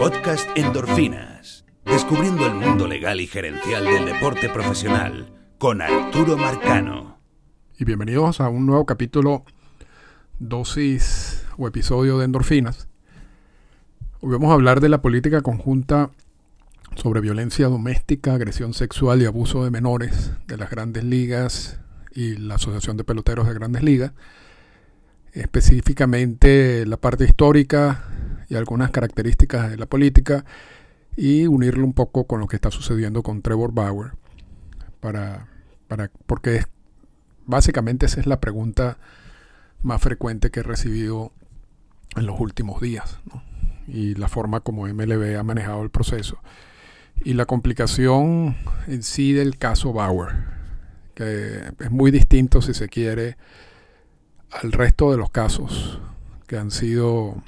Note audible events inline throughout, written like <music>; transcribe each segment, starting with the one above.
Podcast Endorfinas. Descubriendo el mundo legal y gerencial del deporte profesional con Arturo Marcano. Y bienvenidos a un nuevo capítulo, dosis o episodio de Endorfinas. Hoy vamos a hablar de la política conjunta sobre violencia doméstica, agresión sexual y abuso de menores de las grandes ligas y la Asociación de Peloteros de Grandes Ligas. Específicamente la parte histórica y algunas características de la política y unirlo un poco con lo que está sucediendo con Trevor Bauer. Para, para, porque básicamente esa es la pregunta más frecuente que he recibido en los últimos días y la forma como MLB ha manejado el proceso y la complicación en sí del caso Bauer, que es muy distinto si se quiere al resto de los casos que han sido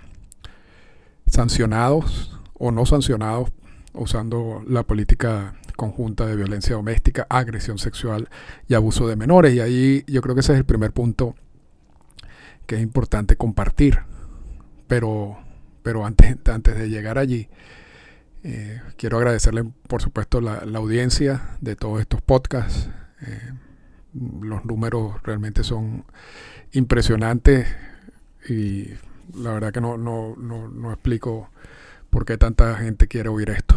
sancionados o no sancionados usando la política conjunta de violencia doméstica, agresión sexual y abuso de menores. Y ahí yo creo que ese es el primer punto que es importante compartir. Pero, pero antes, antes de llegar allí, eh, quiero agradecerle, por supuesto, la, audiencia de todos estos podcasts. Eh, los números realmente son impresionantes y la verdad que no, no, no, no explico por qué tanta gente quiere oír esto.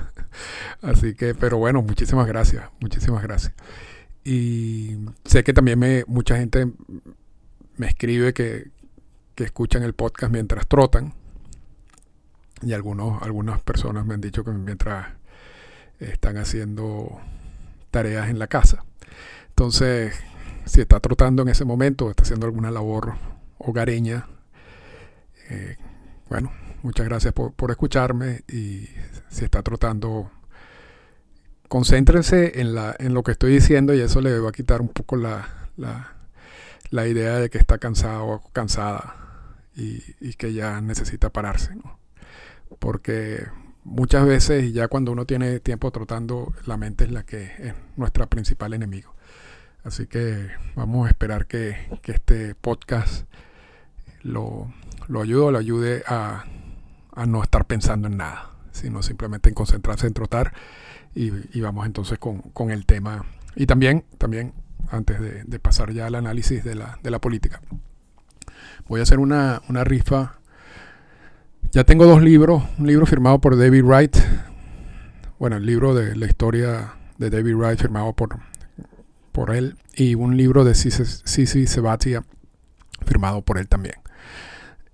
<laughs> Así que, pero bueno, muchísimas gracias, muchísimas gracias. Y sé que también me, mucha gente me escribe que, que escuchan el podcast mientras trotan y algunos, algunas personas me han dicho que mientras están haciendo tareas en la casa. Entonces, si está trotando en ese momento, está haciendo alguna labor hogareña, eh, bueno, muchas gracias por, escucharme y si está trotando, concéntrense en, la, en lo que estoy diciendo y eso le va a quitar un poco la, la, idea de que está cansado o cansada y, y que ya necesita pararse. ¿no? porque muchas veces ya cuando uno tiene tiempo trotando, la mente es la que es nuestra principal enemigo. Así que vamos a esperar que, este podcast lo, lo ayude o lo ayude a, no estar pensando en nada, sino simplemente en concentrarse en trotar y, vamos entonces con, el tema. Y también, también antes de, pasar ya al análisis de la, de la política, voy a hacer una, una rifa ya tengo dos libros, un libro firmado por David Wright, bueno, el libro de la historia de David Wright firmado por, por él, y un libro de Sisi Sebatia firmado por él también.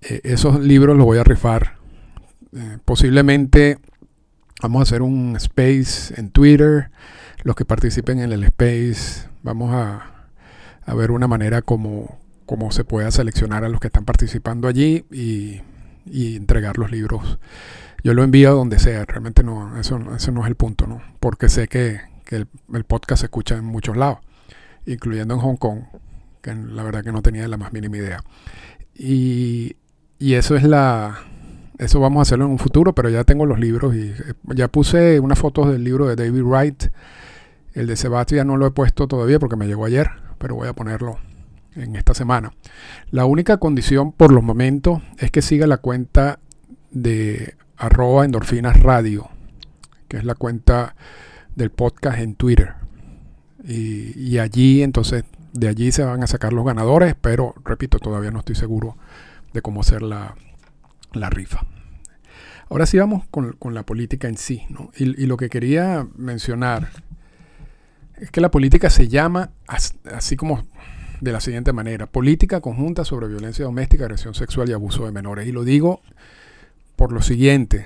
Eh, esos libros los voy a rifar. Eh, posiblemente vamos a hacer un space en Twitter. Los que participen en el space, vamos a, a ver una manera como, como se pueda seleccionar a los que están participando allí y y entregar los libros. Yo lo envío donde sea, realmente no, eso, eso no es el punto, ¿no? Porque sé que, el, podcast se escucha en muchos lados, incluyendo en Hong Kong, que la verdad que no tenía la más mínima idea. Y, y eso es la, eso vamos a hacerlo en un futuro, pero ya tengo los libros y eh, ya puse unas fotos del libro de David Wright. El de Sebastián no lo he puesto todavía porque me llegó ayer, pero voy a ponerlo en esta semana. La única condición por los momentos es que siga la cuenta de arroba endorfinas radio, que es la cuenta del podcast en Twitter. Y, allí entonces, de allí se van a sacar los ganadores, pero repito, todavía no estoy seguro de cómo hacer la, rifa. Ahora sí vamos con, la política en sí. Y, y, lo que quería mencionar es que la política se llama, así como de la siguiente manera. Política conjunta sobre violencia doméstica, agresión sexual y abuso de menores. Y lo digo por lo siguiente.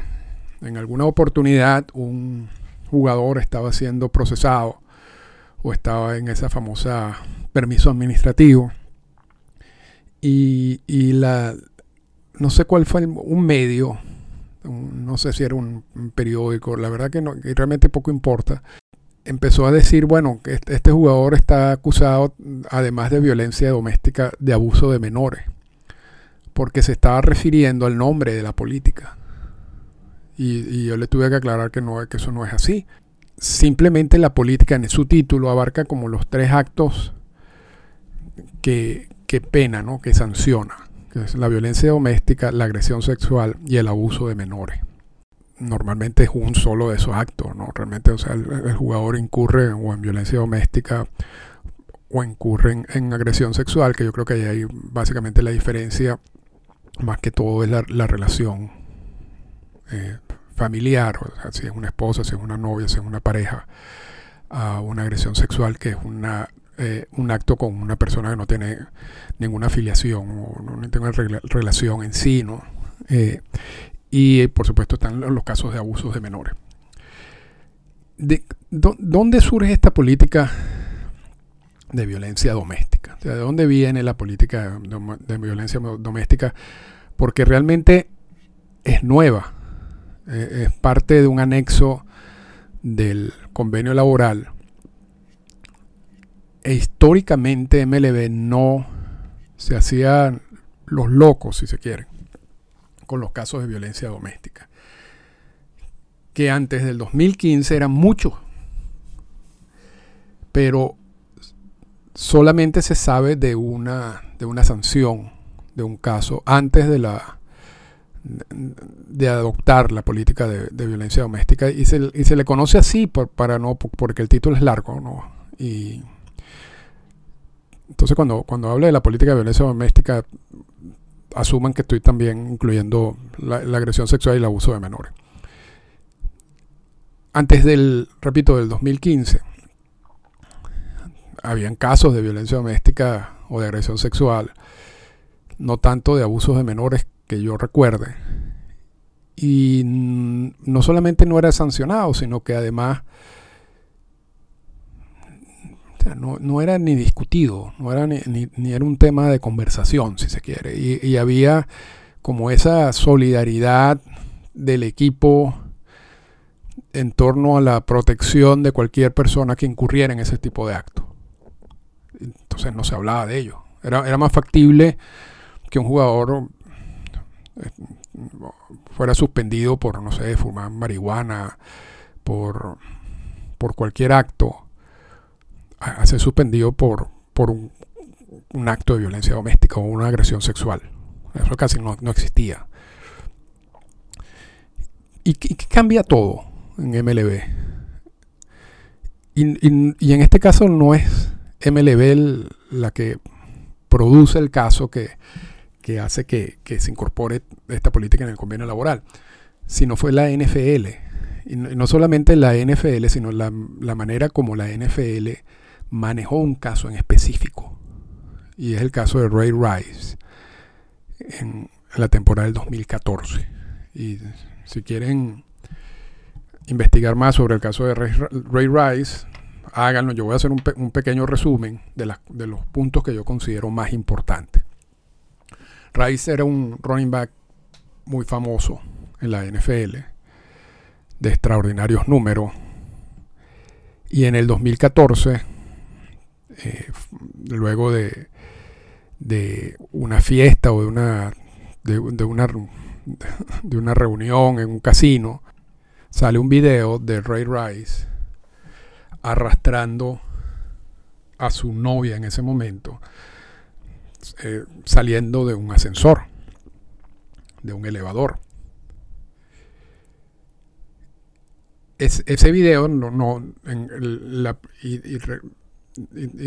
En alguna oportunidad un jugador estaba siendo procesado o estaba en esa famosa permiso administrativo y, la no sé cuál fue un medio no sé si era un, periódico la verdad que, no, realmente poco importa empezó a decir, bueno, que este, este jugador está acusado, además de violencia doméstica, de abuso de menores, porque se estaba refiriendo al nombre de la política. Y, yo le tuve que aclarar que, no, que eso no es así. Simplemente la política en su título abarca como los tres actos que, que pena, ¿no? que sanciona, que es la violencia doméstica, la agresión sexual y el abuso de menores. normalmente es un solo de esos actos, ¿no? Realmente, o sea, el, jugador incurre o en violencia doméstica o incurre en, agresión sexual, que yo creo que ahí hay básicamente la diferencia, más que todo es la, relación eh, familiar, o sea, si es una esposa, si es una novia, si es una pareja, a una agresión sexual que es una eh, un acto con una persona que no tiene ninguna afiliación o no tiene relación en sí, ¿no? Eh, y por supuesto están los casos de abusos de menores. De, ¿Dónde surge esta política de violencia doméstica? ¿De dónde viene la política de, violencia doméstica? Porque realmente es nueva, eh, es parte de un anexo del convenio laboral e históricamente MLB no se hacía los locos, si se quiere, con los casos de violencia doméstica. Que antes del 2015 eran muchos. Pero solamente se sabe de una, de una sanción, de un caso, antes de la de adoptar la política de, violencia doméstica y se, y se, le conoce así por, para no porque el título es largo ¿no? y entonces, cuando, cuando hablo de la política de violencia doméstica, asuman que estoy también incluyendo la, agresión sexual y el abuso de menores. Antes del, repito, del 2015, habían casos de violencia doméstica o de agresión sexual, no tanto de abusos de menores que yo recuerde. Y no solamente no era sancionado, sino que además no, era ni discutido, no era ni, era un tema de conversación, si se quiere. Y, había como esa solidaridad del equipo en torno a la protección de cualquier persona que incurriera en ese tipo de actos. Entonces no se hablaba de ello. Era, era más factible que un jugador eh, fuera suspendido por, no sé, fumar marihuana, por, por cualquier acto, a ser suspendido por, por un, acto de violencia doméstica o una agresión sexual. Eso casi no, existía. ¿Y qué cambia todo en MLB? Y, en este caso no es MLB la que produce el caso que, hace que, se incorpore esta política en el convenio laboral, sino fue la NFL. Y no, solamente la NFL, sino la, la manera como la NFL manejó un caso en específico. Y es el caso de Ray Rice en la temporada del 2014. Y si quieren investigar más sobre el caso de Ray, Rice, háganlo. Yo voy a hacer un, pequeño resumen de, de, los puntos que yo considero más importantes. Rice era un running back muy famoso en la NFL, de extraordinarios números. Y en el 2014 eh, luego de, de una fiesta o de una, de, una, de una reunión en un casino, sale un video de Ray Rice arrastrando a su novia en ese momento, eh, saliendo de un ascensor, de un elevador. ese video no, no en la, y,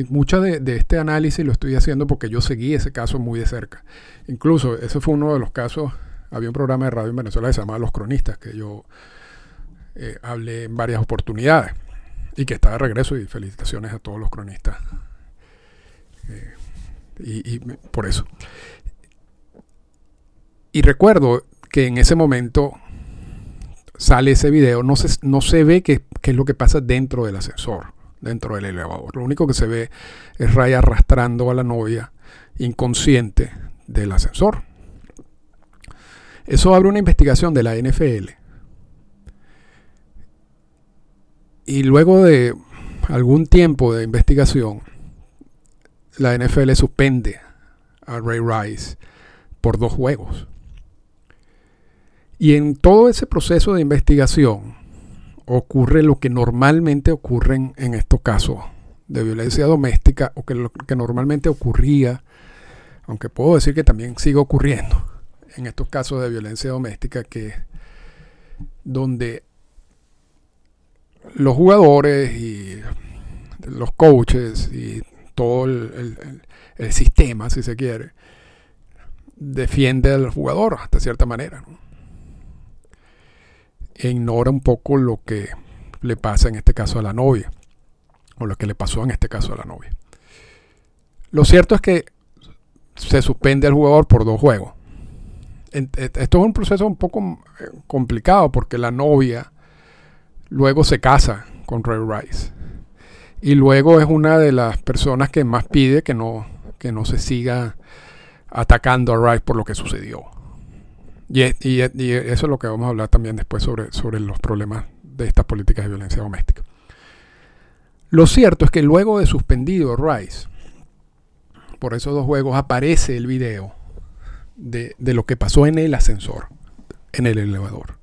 mucho de, este análisis lo estoy haciendo porque yo seguí ese caso muy de cerca. Incluso ese fue uno de los casos, había un programa de radio en Venezuela que se llamaba Los Cronistas, que yo eh, hablé en varias oportunidades y que está de regreso y felicitaciones a todos los cronistas. Eh, y, por eso. Y recuerdo que en ese momento sale ese video, no se, no se ve qué es lo que pasa dentro del ascensor dentro del elevador. Lo único que se ve es Ray arrastrando a la novia inconsciente del ascensor. Eso abre una investigación de la NFL. Y luego de algún tiempo de investigación, la NFL suspende a Ray Rice por dos juegos. Y en todo ese proceso de investigación, ocurre lo que normalmente ocurre en estos casos de violencia doméstica o que lo que normalmente ocurría, aunque puedo decir que también sigue ocurriendo en estos casos de violencia doméstica, que donde los jugadores y los coaches y todo el, sistema, si se quiere, defiende al jugador hasta cierta manera. E ignora un poco lo que le pasa en este caso a la novia, o lo que le pasó en este caso a la novia. Lo cierto es que se suspende al jugador por dos juegos. Esto es un proceso un poco eh, complicado porque la novia luego se casa con Ray Rice. Y luego es una de las personas que más pide que no, que no se siga atacando a Rice por lo que sucedió. Y, eso es lo que vamos a hablar también después sobre, sobre los problemas de estas políticas de violencia doméstica. Lo cierto es que luego de suspendido Rice, por esos dos juegos aparece el video de, lo que pasó en el ascensor, en el elevador.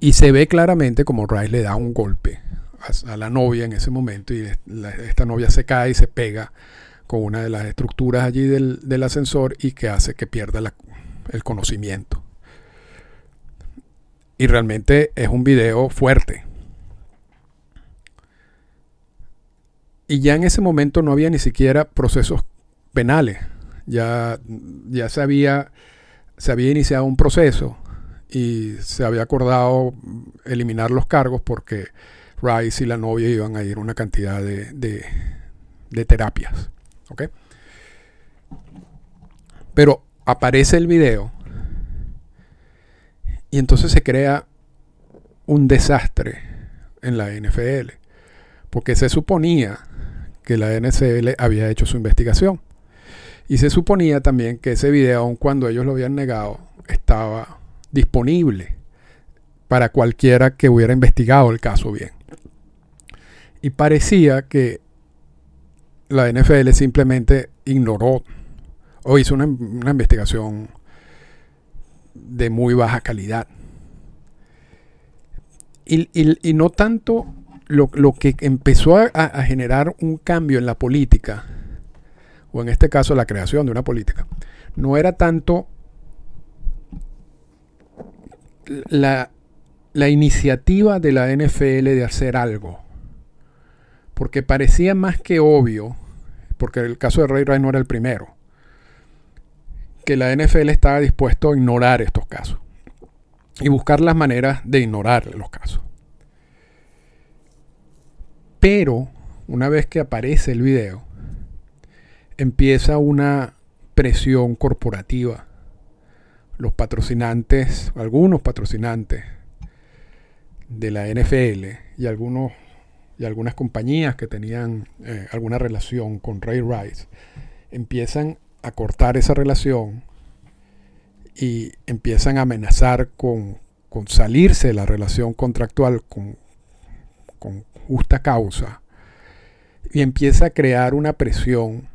Y se ve claramente como Rice le da un golpe a, la novia en ese momento y esta novia se cae y se pega con una de las estructuras allí del, ascensor y que hace que pierda el conocimiento. Y realmente es un video fuerte. Y ya en ese momento no había ni siquiera procesos penales. Ya, ya se, había, se había iniciado un proceso y se había acordado eliminar los cargos porque Rice y la novia iban a ir una cantidad de, de, terapias. Pero aparece el video y entonces se crea un desastre en la NFL. Porque se suponía que la NCL había hecho su investigación. Y se suponía también que ese video, aun cuando ellos lo habían negado, estaba disponible para cualquiera que hubiera investigado el caso bien. Y parecía que la NFL simplemente ignoró o hizo una, investigación de muy baja calidad. y no tanto lo, que empezó a, generar un cambio en la política, o en este caso la creación de una política, no era tanto la, la iniciativa de la NFL de hacer algo, porque parecía más que obvio, porque el caso de Ray Ray no era el primero, que la NFL estaba dispuesto a ignorar estos casos y buscar las maneras de ignorar los casos. Pero una vez que aparece el video, empieza una presión corporativa. Los patrocinantes, algunos patrocinantes de la NFL y algunos y algunas compañías que tenían eh, alguna relación con Ray Rice empiezan a cortar esa relación y empiezan a amenazar con, salirse de la relación contractual con, con justa causa y empieza a crear una presión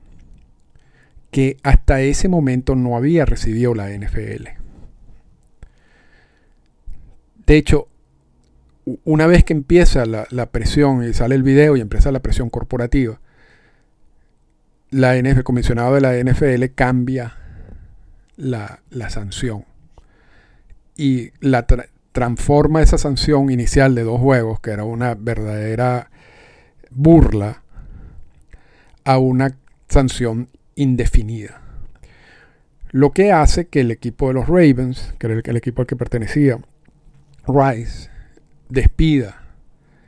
que hasta ese momento no había recibido la NFL. De hecho, una vez que empieza la, presión y sale el video y empieza la presión corporativa, la el comisionado de la NFL cambia la, la sanción y la, transforma esa sanción inicial de dos juegos, que era una verdadera burla, a una sanción indefinida. Lo que hace que el equipo de los Ravens, que era el, equipo al que pertenecía Rice, despida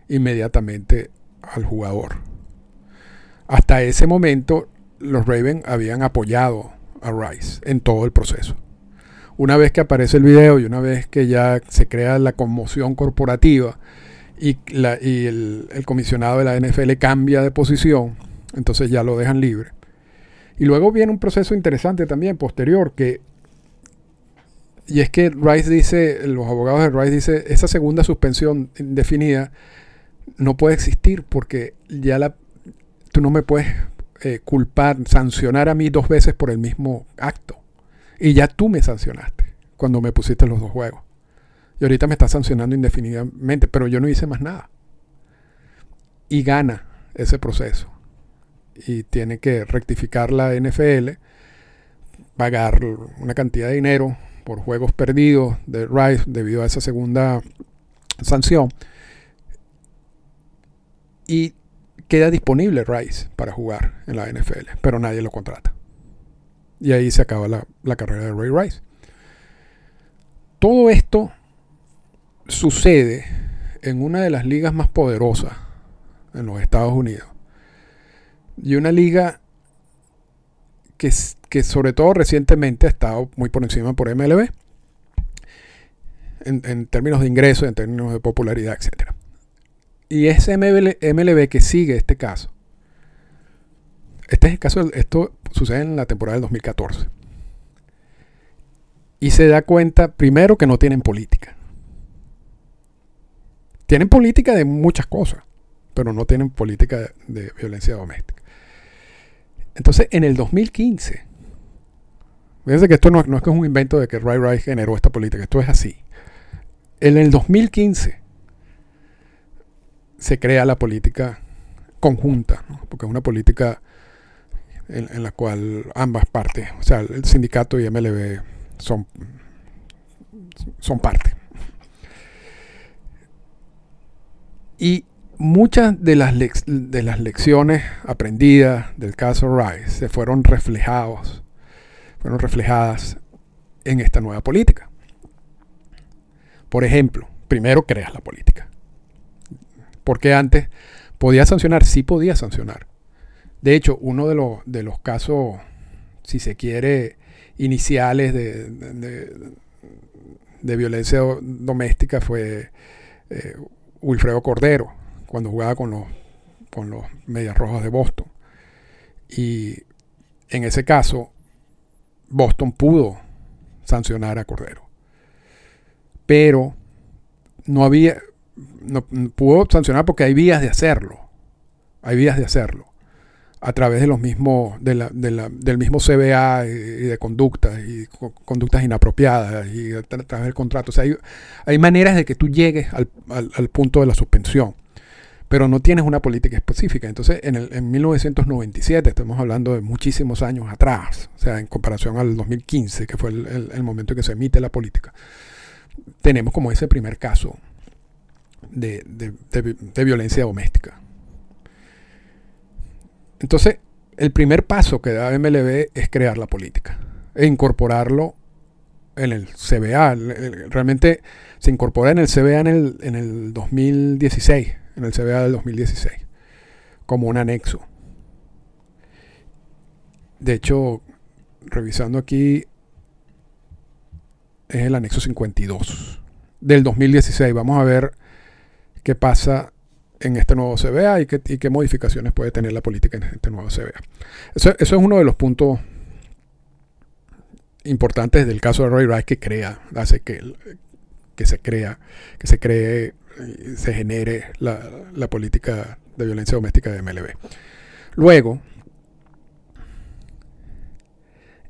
inmediatamente al jugador. Hasta ese momento los Ravens habían apoyado a Rice en todo el proceso una vez que aparece el video y una vez que ya se crea la conmoción corporativa y, el, comisionado de la NFL cambia de posición, entonces ya lo dejan libre. Y luego viene un proceso interesante también posterior que y es que Rice dice, los abogados de Rice dice, esa segunda suspensión indefinida no puede existir porque ya la, tú no me puedes eh, culpar, sancionar a mí dos veces por el mismo acto. Y ya tú me sancionaste cuando me pusiste los dos juegos. Y ahorita me estás sancionando indefinidamente, pero yo no hice más nada. Y gana ese proceso. Y tiene que rectificar la NFL, pagar una cantidad de dinero por juegos perdidos de Rice debido a esa segunda sanción. Y queda disponible Rice para jugar en la NFL, pero nadie lo contrata. Y ahí se acaba la, la carrera de Ray Rice. Todo esto sucede en una de las ligas más poderosas en los Estados Unidos. Y una liga que, que sobre todo recientemente ha estado muy por encima por MLB. En, en términos de ingresos, en términos de popularidad, etc. Y es MLB, que sigue este caso. Este es el caso, esto sucede en la temporada del 2014. Y se da cuenta, primero, que no tienen política. Tienen política de muchas cosas, pero no tienen política de, violencia doméstica. Entonces, en el 2015, fíjense que esto no, es que es un invento de que Ray Ray generó esta política, esto es así. En el 2015 se crea la política conjunta, porque es una política en, la cual ambas partes, o sea, el sindicato y MLB son, son parte. Y muchas de las, de las lecciones aprendidas del caso Rice se fueron reflejados, fueron reflejadas en esta nueva política. Por ejemplo, primero creas la política. Porque antes podía sancionar, sí podía sancionar. De hecho, uno de los, de los casos, si se quiere, iniciales de, de, violencia doméstica fue eh, Wilfredo Cordero, cuando jugaba con los, con los Medias Rojas de Boston. Y en ese caso, Boston pudo sancionar a Cordero. Pero no había, no, pudo sancionar porque hay vías de hacerlo. Hay vías de hacerlo a través de los mismos, de la, del mismo CBA y, de conductas y conductas inapropiadas y a, través del contrato. O sea, hay, hay maneras de que tú llegues al, al, punto de la suspensión, pero no tienes una política específica. Entonces, en, el, en 1997, estamos hablando de muchísimos años atrás, o sea, en comparación al 2015, que fue el, el momento en que se emite la política, tenemos como ese primer caso de, de, de violencia doméstica. Entonces, el primer paso que da MLB es crear la política e incorporarlo en el CBA. Realmente se incorpora en el CBA en el, en el 2016, en el CBA del 2016, como un anexo. De hecho, revisando aquí, es el anexo 52 del 2016. Vamos a ver qué pasa en este nuevo CBA y qué, qué, modificaciones puede tener la política en este nuevo CBA. Eso, es uno de los puntos importantes del caso de Roy Rice que crea, hace que, se crea, que se cree, se genere la política de violencia doméstica de MLB. Luego,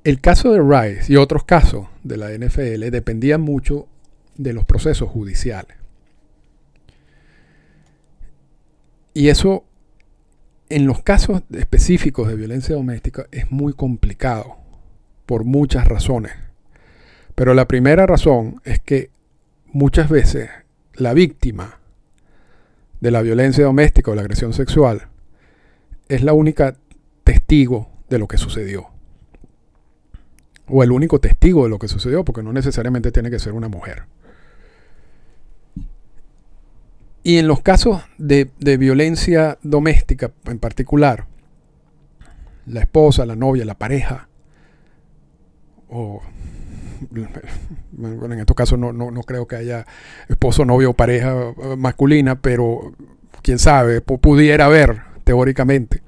el caso de Rice y otros casos de la NFL dependían mucho de los procesos judiciales. Y eso, en los casos específicos de violencia doméstica, es muy complicado por muchas razones. Pero la primera razón es que muchas veces la víctima de la violencia doméstica o la agresión sexual es la única testigo de lo que sucedió. O el único testigo de lo que sucedió, porque no necesariamente tiene que ser una mujer. Y en los casos de, violencia doméstica en particular, la esposa, la novia, la pareja, o <laughs> bueno, en estos casos no, no, creo que haya esposo, novio o pareja eh, masculina, pero quién sabe, pudiera haber teóricamente,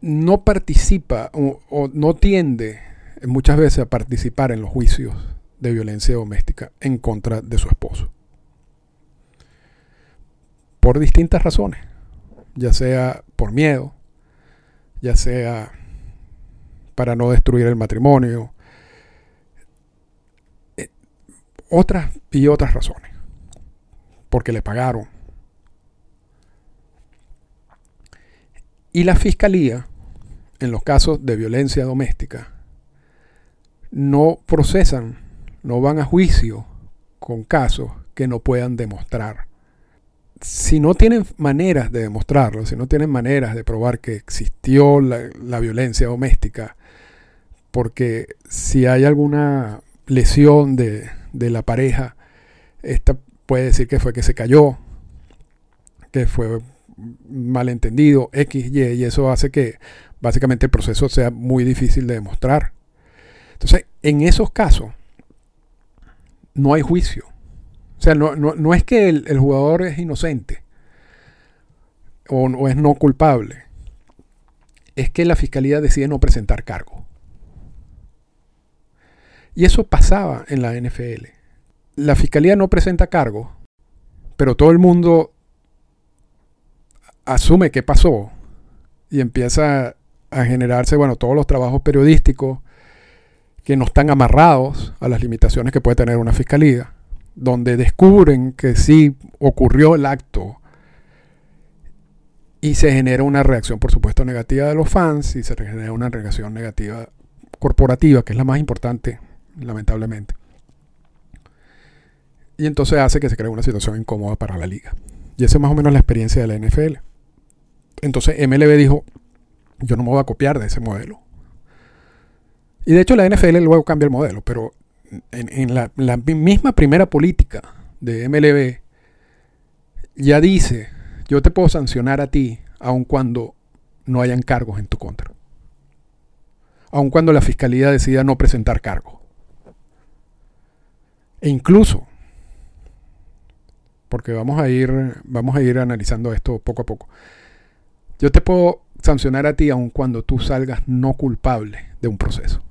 no participa o no tiende muchas veces a participar en los juicios de violencia doméstica en contra de su esposo por distintas razones, ya sea por miedo, ya sea para no destruir el matrimonio, eh, otras y otras razones, porque le pagaron. Y la fiscalía, en los casos de violencia doméstica, no procesan no van a juicio con casos que no puedan demostrar. Si no tienen maneras de demostrarlo, si no tienen maneras de probar que existió la, violencia doméstica, porque si hay alguna lesión de, de la pareja, esta puede decir que fue que se cayó, que fue malentendido, X, Y, y eso hace que básicamente el proceso sea muy difícil de demostrar. Entonces, en esos casos, no hay juicio. O sea, no, es que el, jugador es inocente o, o es no culpable. Es que la fiscalía decide no presentar cargo. Y eso pasaba en la NFL. La fiscalía no presenta cargo, pero todo el mundo asume que pasó y empieza a generarse, bueno, todos los trabajos periodísticos que no están amarrados a las limitaciones que puede tener una fiscalía, donde descubren que sí ocurrió el acto y se genera una reacción, por supuesto, negativa de los fans y se genera una reacción negativa corporativa, que es la más importante, lamentablemente. Y entonces hace que se cree una situación incómoda para la liga. Y esa es más o menos la experiencia de la NFL. Entonces MLB dijo, yo no me voy a copiar de ese modelo. Y de hecho la NFL luego cambia el modelo, pero en, la, misma primera política de MLB ya dice, yo te puedo sancionar a ti aun cuando no hayan cargos en tu contra. Aun cuando la fiscalía decida no presentar cargos. E incluso, porque vamos a ir, vamos a ir analizando esto poco a poco. Yo te puedo sancionar a ti aun cuando tú salgas no culpable de un proceso.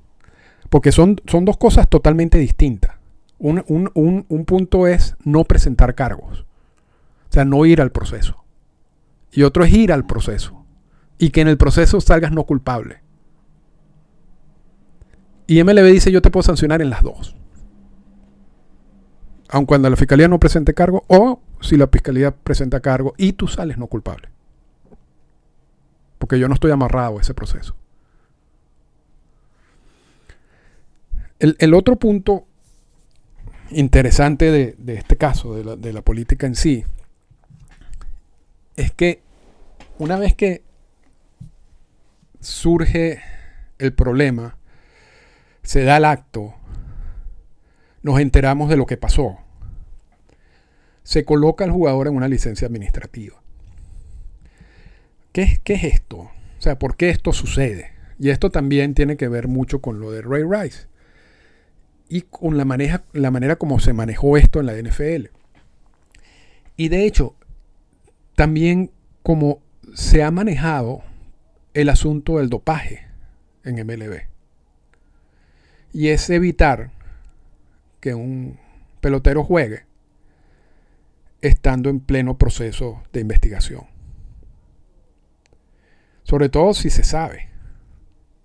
Porque son, son dos cosas totalmente distintas. Un, un, punto es no presentar cargos. O sea, no ir al proceso. Y otro es ir al proceso. Y que en el proceso salgas no culpable. Y MLB dice yo te puedo sancionar en las dos. Aun cuando la fiscalía no presente cargo o si la fiscalía presenta cargo y tú sales no culpable porque yo no estoy amarrado a ese proceso. El, otro punto interesante de, este caso, de la, política en sí, es que una vez que surge el problema, se da el acto, nos enteramos de lo que pasó. Se coloca al jugador en una licencia administrativa. ¿Qué, es esto? O sea, ¿por qué esto sucede? Y esto también tiene que ver mucho con lo de Ray Rice y con la, maneja, la manera como se manejó esto en la NFL. Y de hecho, también como se ha manejado el asunto del dopaje en MLB. Y es evitar que un pelotero juegue estando en pleno proceso de investigación. Sobre todo si se sabe.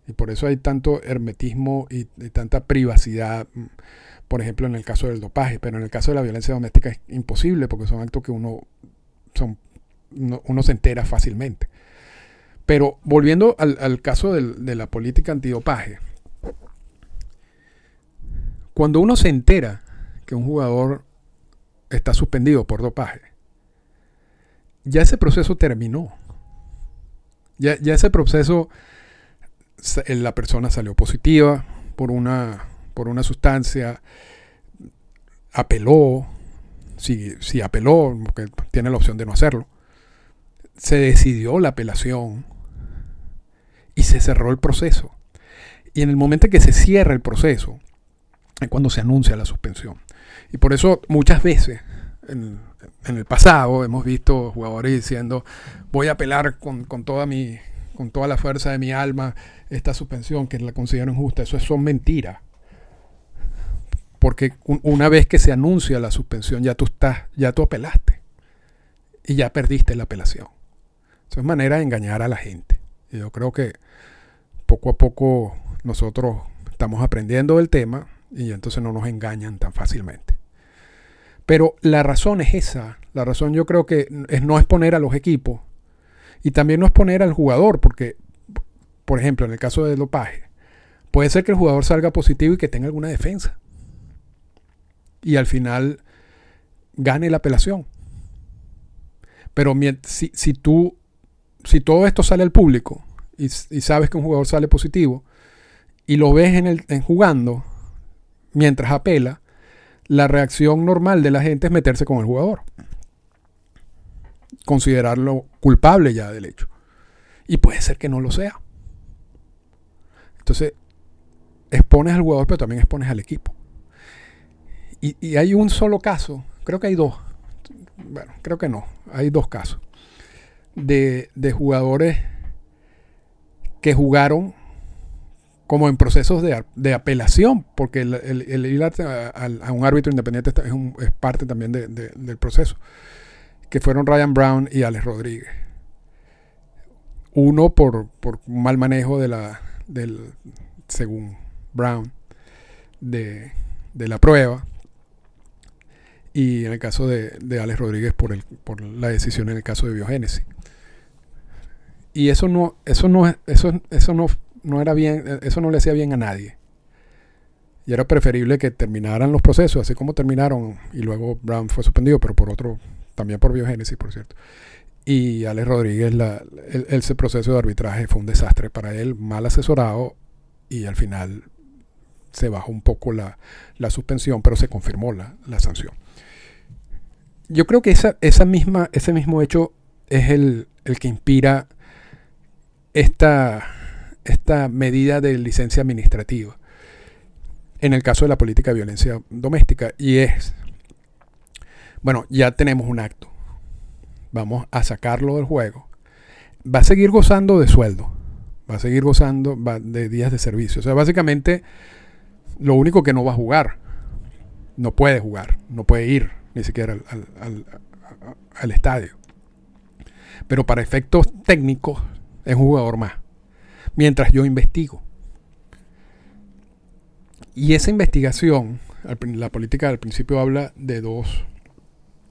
Y por eso hay tanto hermetismo y, tanta privacidad, mm, por ejemplo, en el caso del dopaje. Pero en el caso de la violencia doméstica es imposible porque son actos que uno, son, uno, se entera fácilmente. Pero volviendo al, caso de la política antidopaje, cuando uno se entera que un jugador está suspendido por dopaje, ya ese proceso terminó. Ya, ese proceso, la persona salió positiva por una, por una sustancia, apeló, si, si apeló, porque tiene la opción de no hacerlo, se decidió la apelación y se cerró el proceso. Y en el momento en que se cierra el proceso, es cuando se anuncia la suspensión. Y por eso muchas veces en, en el pasado hemos visto jugadores diciendo voy a apelar con, toda mi con toda la fuerza de mi alma esta suspensión que la considero injusta. Eso son mentiras. Porque una vez que se anuncia la suspensión, ya tú estás, ya tú apelaste. Y ya perdiste la apelación. Eso es manera de engañar a la gente. Y yo creo que poco a poco nosotros estamos aprendiendo del tema y entonces no nos engañan tan fácilmente. Pero la razón es esa. La razón yo creo que es no exponer a los equipos y también no exponer al jugador, porque, por ejemplo, en el caso del dopaje, puede ser que el jugador salga positivo y que tenga alguna defensa. y al final gane la apelación. Pero si, si tú, si todo esto sale al público y, sabes que un jugador sale positivo y lo ves en, el, en jugando mientras apela, la reacción normal de la gente es meterse con el jugador. Considerarlo culpable ya del hecho. Y puede ser que no lo sea. Entonces, expones al jugador, pero también expones al equipo. Y, hay un solo caso, creo que hay dos, bueno, creo que no, hay dos casos, de, jugadores que jugaron como en procesos de, apelación, porque el, ir a, un árbitro independiente es, parte también del proceso, que fueron Ryan Brown y Alex Rodríguez. Uno por, por mal manejo de la, del, según Brown, de, de la prueba, y en el caso de, de Alex Rodríguez por, el, por la decisión en el caso de biogénesis. Y eso no, eso no, eso, eso no, no era bien, eso no le hacía bien a nadie. Y era preferible que terminaran los procesos, así como terminaron, y luego Brown fue suspendido, pero por otro, también por biogénesis, por cierto. Y Alex Rodríguez, la, ese proceso de arbitraje fue un desastre para él, mal asesorado, y al final se bajó un poco la, la suspensión, pero se confirmó la, la sanción yo creo que esa, esa misma, ese mismo hecho es el, que inspira esta, esta medida de licencia administrativa en el caso de la política de violencia doméstica. Y es, bueno, ya tenemos un acto. Vamos a sacarlo del juego. Va a seguir gozando de sueldo. Va a seguir gozando de días de servicio. O sea, básicamente, lo único que no va a jugar. No puede jugar. No puede ir ni siquiera al, estadio. Pero para efectos técnicos es un jugador más. Mientras yo investigo. Y esa investigación, la política al principio habla de dos,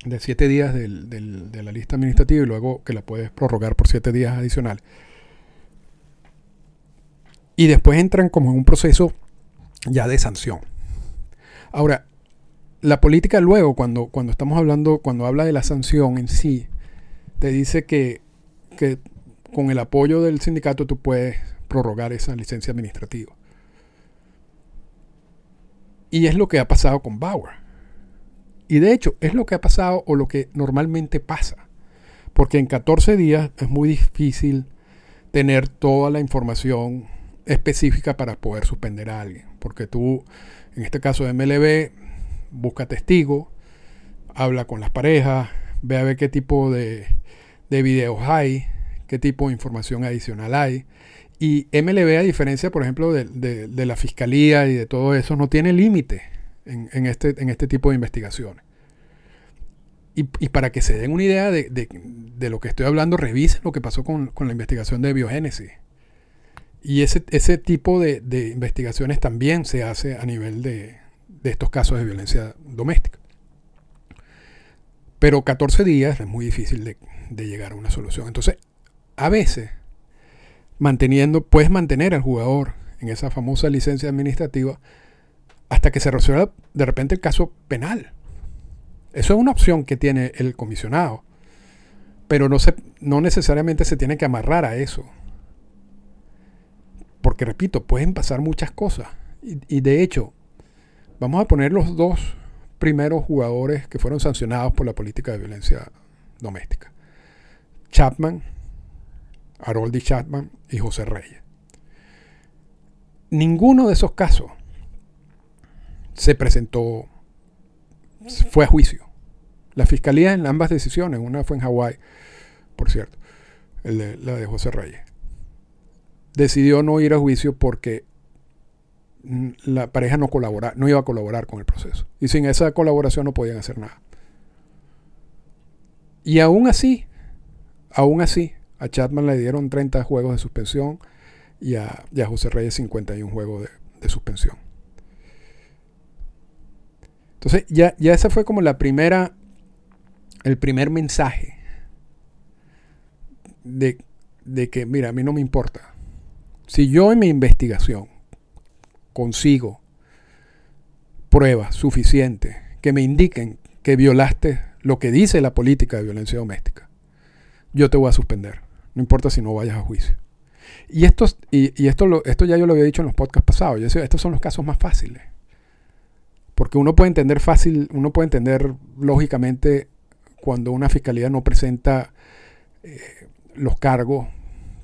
de siete días de la lista administrativa y luego que la puedes prorrogar por siete días adicionales. Y después entran como en un proceso ya de sanción. Ahora, la política luego, cuando, cuando estamos hablando, cuando habla de la sanción en sí, te dice que, con el apoyo del sindicato tú puedes prorrogar esa licencia administrativa. Y es lo que ha pasado con Bauer. Y de hecho, es lo que ha pasado o lo que normalmente pasa. Porque en 14 días es muy difícil tener toda la información específica para poder suspender a alguien. Porque tú, en este caso de MLB, busca testigos, habla con las parejas, ve a ver qué tipo de, videos hay, qué tipo de información adicional hay. Y MLB, a diferencia, por ejemplo, de, la fiscalía y de todo eso, no tiene límite en, este, en este tipo de investigaciones. Y, para que se den una idea de, lo que estoy hablando, revisen lo que pasó con, la investigación de biogénesis. Y ese, ese tipo de, investigaciones también se hace a nivel de, de estos casos de violencia doméstica. Pero 14 días es muy difícil de, llegar a una solución. Entonces, a veces, manteniendo, puedes mantener al jugador en esa famosa licencia administrativa hasta que se resuelva de repente el caso penal. Eso es una opción que tiene el comisionado. Pero no, se, no necesariamente se tiene que amarrar a eso. Porque, repito, pueden pasar muchas cosas. y de hecho, Vamos a poner los dos primeros jugadores que fueron sancionados por la política de violencia doméstica. Chapman, Haroldi Chapman y José Reyes. Ninguno de esos casos se presentó, fue a juicio. La fiscalía en ambas decisiones, una fue en Hawái, por cierto, la de José Reyes, decidió no ir a juicio porque la pareja no colabora, no iba a colaborar con el proceso. Y sin esa colaboración no podían hacer nada. Y aún así, aún así, a Chapman le dieron 30 juegos de suspensión y a, José Reyes 51 juegos de, de, suspensión. Entonces, ya, ya esa fue como la primera, el primer mensaje de, de que, mira, a mí no me importa. Si yo en mi investigación consigo pruebas suficientes que me indiquen que violaste lo que dice la política de violencia doméstica, yo te voy a suspender. No importa si no vayas a juicio. Y, estos, y, esto, lo, esto ya yo lo había dicho en los podcasts pasados. Yo decía, estos son los casos más fáciles. Porque uno puede entender fácil, uno puede entender lógicamente cuando una fiscalía no presenta eh, los cargos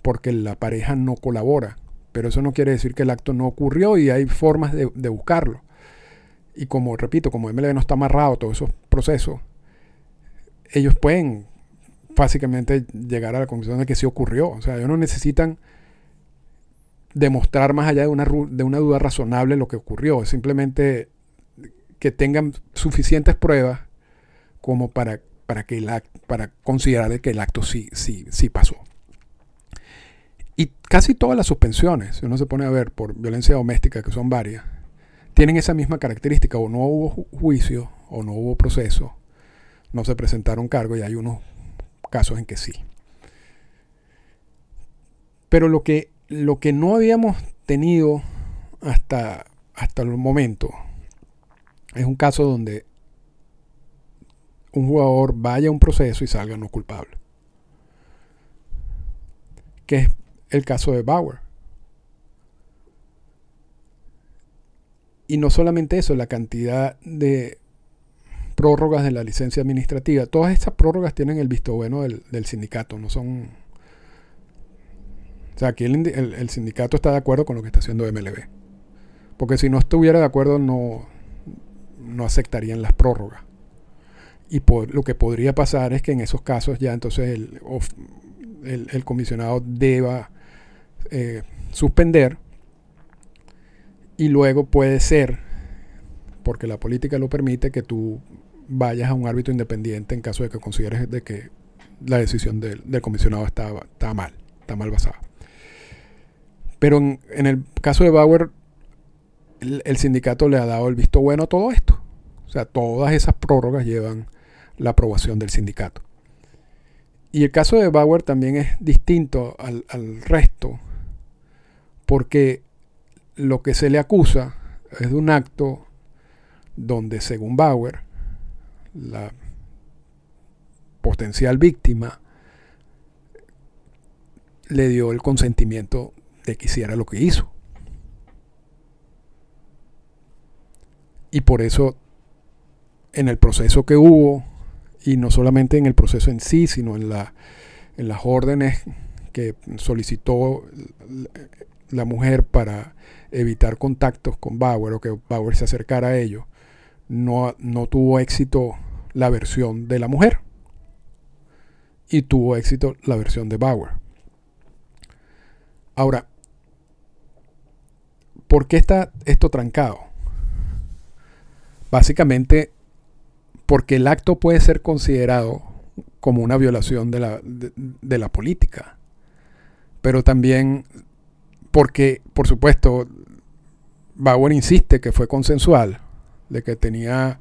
porque la pareja no colabora. Pero eso no quiere decir que el acto no ocurrió y hay formas de, buscarlo. Y como repito, como MLB no está amarrado todos esos procesos, ellos pueden básicamente llegar a la conclusión de que sí ocurrió. O sea, ellos no necesitan demostrar más allá de una, de una duda razonable lo que ocurrió. Es simplemente que tengan suficientes pruebas como para, para, que el para considerar que el acto sí, sí, sí pasó. Y casi todas las suspensiones, si uno se pone a ver por violencia doméstica, que son varias, tienen esa misma característica, o no hubo juicio, o no hubo proceso, no se presentaron cargos y hay unos casos en que sí. Pero lo que, lo que no habíamos tenido hasta, hasta el momento es un caso donde un jugador vaya a un proceso y salga no culpable. Que es el caso de Bauer. Y no solamente eso, la cantidad de prórrogas de la licencia administrativa. Todas estas prórrogas tienen el visto bueno del, sindicato, no son... O sea, aquí el, sindicato está de acuerdo con lo que está haciendo MLB. Porque si no estuviera de acuerdo no, no aceptarían las prórrogas. Y lo que podría pasar es que en esos casos ya entonces el, el comisionado deba eh, suspender y luego puede ser, porque la política lo permite, que tú vayas a un árbitro independiente en caso de que consideres de que la decisión del, comisionado está, está, mal, está mal basada. Pero en, el caso de Bauer, el, sindicato le ha dado el visto bueno a todo esto. O sea, todas esas prórrogas llevan la aprobación del sindicato. Y el caso de Bauer también es distinto al, al resto porque lo que se le acusa es de un acto donde, según Bauer, la potencial víctima le dio el consentimiento de que hiciera lo que hizo. Y por eso, en el proceso que hubo, y no solamente en el proceso en sí, sino en, la, en las órdenes que solicitó la mujer para evitar contactos con Bauer o que Bauer se acercara a ellos, no, no tuvo éxito la versión de la mujer y tuvo éxito la versión de Bauer. Ahora, ¿por qué está esto trancado? Básicamente porque el acto puede ser considerado como una violación de la, de la política, pero también porque, por supuesto, Bauer insiste que fue consensual, de que tenía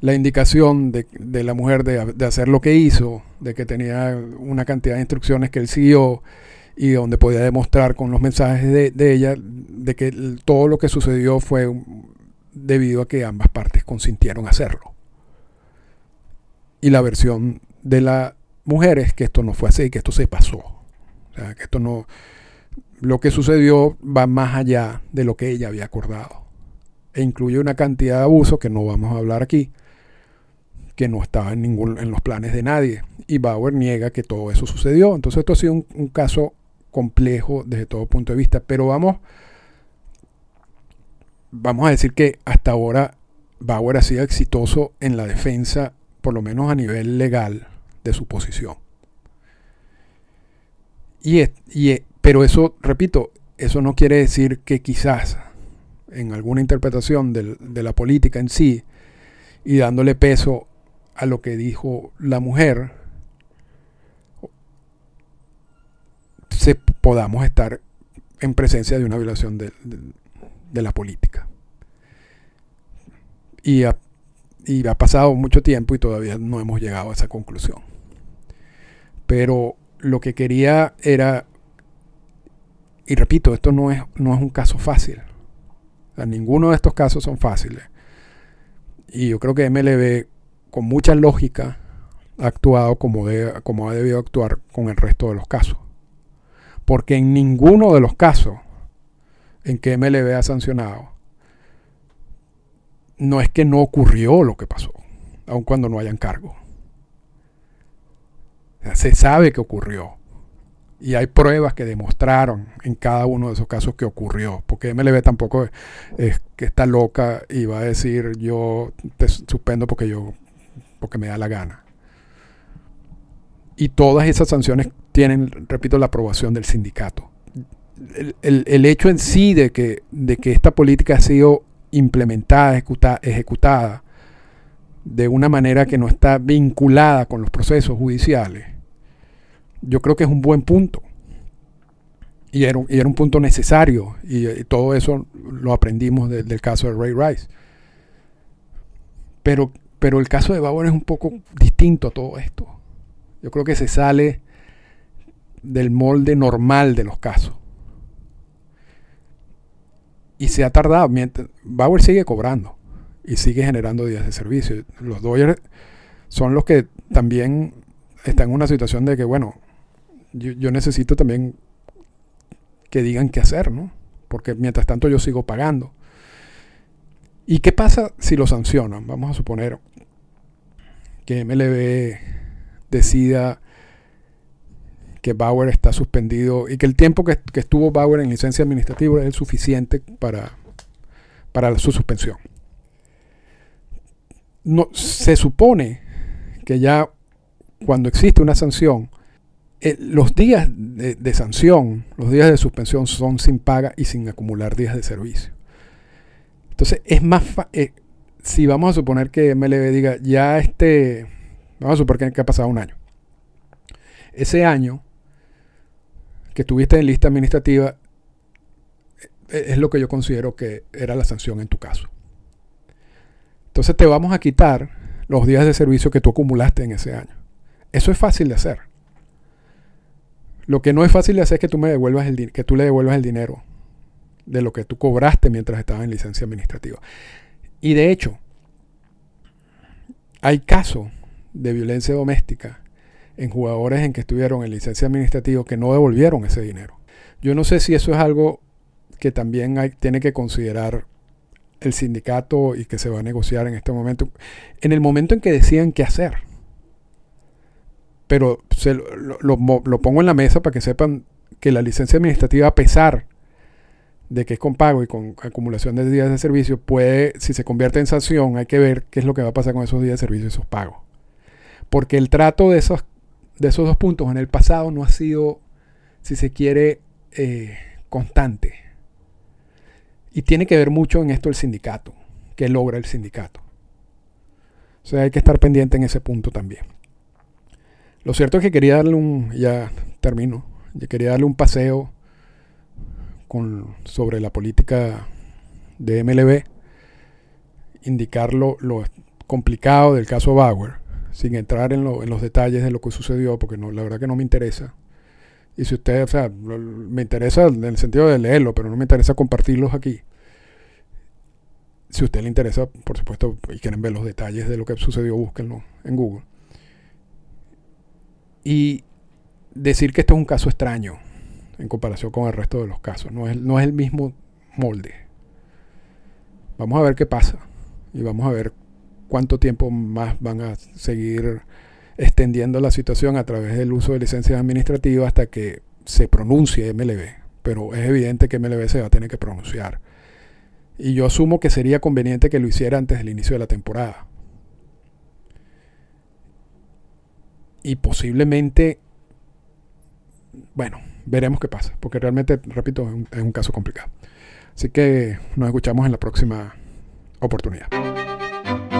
la indicación de, la mujer de, hacer lo que hizo, de que tenía una cantidad de instrucciones que él siguió y donde podía demostrar con los mensajes de, de ella de que todo lo que sucedió fue debido a que ambas partes consintieron hacerlo. Y la versión de la mujer es que esto no fue así, que esto se pasó. O sea, que esto no, lo que sucedió va más allá de lo que ella había acordado. E incluye una cantidad de abusos que no vamos a hablar aquí, que no estaba en, ningún, en los planes de nadie. Y Bauer niega que todo eso sucedió. Entonces esto ha sido un, un caso complejo desde todo punto de vista. Pero vamos, vamos a decir que hasta ahora Bauer ha sido exitoso en la defensa, por lo menos a nivel legal, de su posición. Y, y, pero eso, repito, eso no quiere decir que quizás en alguna interpretación de la política en sí y dándole peso a lo que dijo la mujer, se, podamos estar en presencia de una violación de, la política. Y ha pasado mucho tiempo y todavía no hemos llegado a esa conclusión. Pero lo que quería era y repito, esto no es, no es un caso fácil. ninguno de estos casos son fáciles. Y yo creo que MLB, con mucha lógica, ha actuado como, como ha debido actuar con el resto de los casos. Porque en ninguno de los casos en que MLB ha sancionado, no es que no ocurrió lo que pasó, aun cuando no hayan cargo. se sabe que ocurrió. Y hay pruebas que demostraron en cada uno de esos casos que ocurrió. Porque MLB tampoco es, que está loca y va a decir yo te suspendo porque yo porque me da la gana. Y todas esas sanciones tienen, repito, la aprobación del sindicato. El, hecho en sí de que, de que esta política ha sido implementada, ejecutada de una manera que no está vinculada con los procesos judiciales, yo creo que es un buen punto. Y era, un punto necesario. Y, todo eso lo aprendimos del caso de Ray Rice. Pero, pero el caso de Bauer es un poco distinto a todo esto. Yo creo que se sale del molde normal de los casos. Y se ha tardado. Mientras, Bauer sigue cobrando y sigue generando días de servicio. Los Dodgers son los que también están en una situación de que, bueno, yo, necesito también que digan qué hacer, ¿no? Porque mientras tanto yo sigo pagando. ¿Y qué pasa si lo sancionan? Vamos a suponer que MLB decida que Bauer está suspendido y que el tiempo que, estuvo Bauer en licencia administrativa es suficiente para, para su suspensión. No, se supone que ya cuando existe una sanción, eh, los días de, sanción, los días de suspensión son sin paga y sin acumular días de servicio. Entonces, es más eh, si vamos a suponer que MLB diga, ya este, vamos a suponer que ha pasado un año. Ese año que estuviste en lista administrativa eh, es lo que yo considero que era la sanción en tu caso. Entonces te vamos a quitar los días de servicio que tú acumulaste en ese año. Eso es fácil de hacer. Lo que no es fácil de hacer es que tú, me devuelvas el que tú le devuelvas el dinero de lo que tú cobraste mientras estaba en licencia administrativa. Y de hecho, hay casos de violencia doméstica en jugadores en que estuvieron en licencia administrativa que no devolvieron ese dinero. Yo no sé si eso es algo que también tiene que considerar el sindicato y que se va a negociar en este momento. En el momento en que decían qué hacer pero se lo, pongo en la mesa para que sepan que la licencia administrativa, a pesar de que es con pago y con acumulación de días de servicio, puede, si se convierte en sanción, hay que ver qué es lo que va a pasar con esos días de servicio y esos pagos. Porque el trato de esos, de esos dos puntos en el pasado no ha sido, si se quiere, eh, constante. Y tiene que ver mucho en esto el sindicato, que logra el sindicato. O sea, hay que estar pendiente en ese punto también. Lo cierto es que quería darle un, ya termino, yo quería darle un paseo con, sobre la política de MLB, indicar lo, complicado del caso Bauer, sin entrar en, los detalles de lo que sucedió, porque no, la verdad que no me interesa. Y si usted, o sea, me interesa en el sentido de leerlo, pero no me interesa compartirlos aquí. Si a usted le interesa, por supuesto, y quieren ver los detalles de lo que sucedió, búsquenlo en Google y decir que esto es un caso extraño en comparación con el resto de los casos. No es, no es el mismo molde. Vamos a ver qué pasa y vamos a ver cuánto tiempo más van a seguir extendiendo la situación a través del uso de licencias administrativas hasta que se pronuncie MLB. Pero es evidente que MLB se va a tener que pronunciar. Y yo asumo que sería conveniente que lo hiciera antes del inicio de la temporada. y posiblemente, bueno, veremos qué pasa, porque realmente, repito, es un, caso complicado. Así que nos escuchamos en la próxima oportunidad.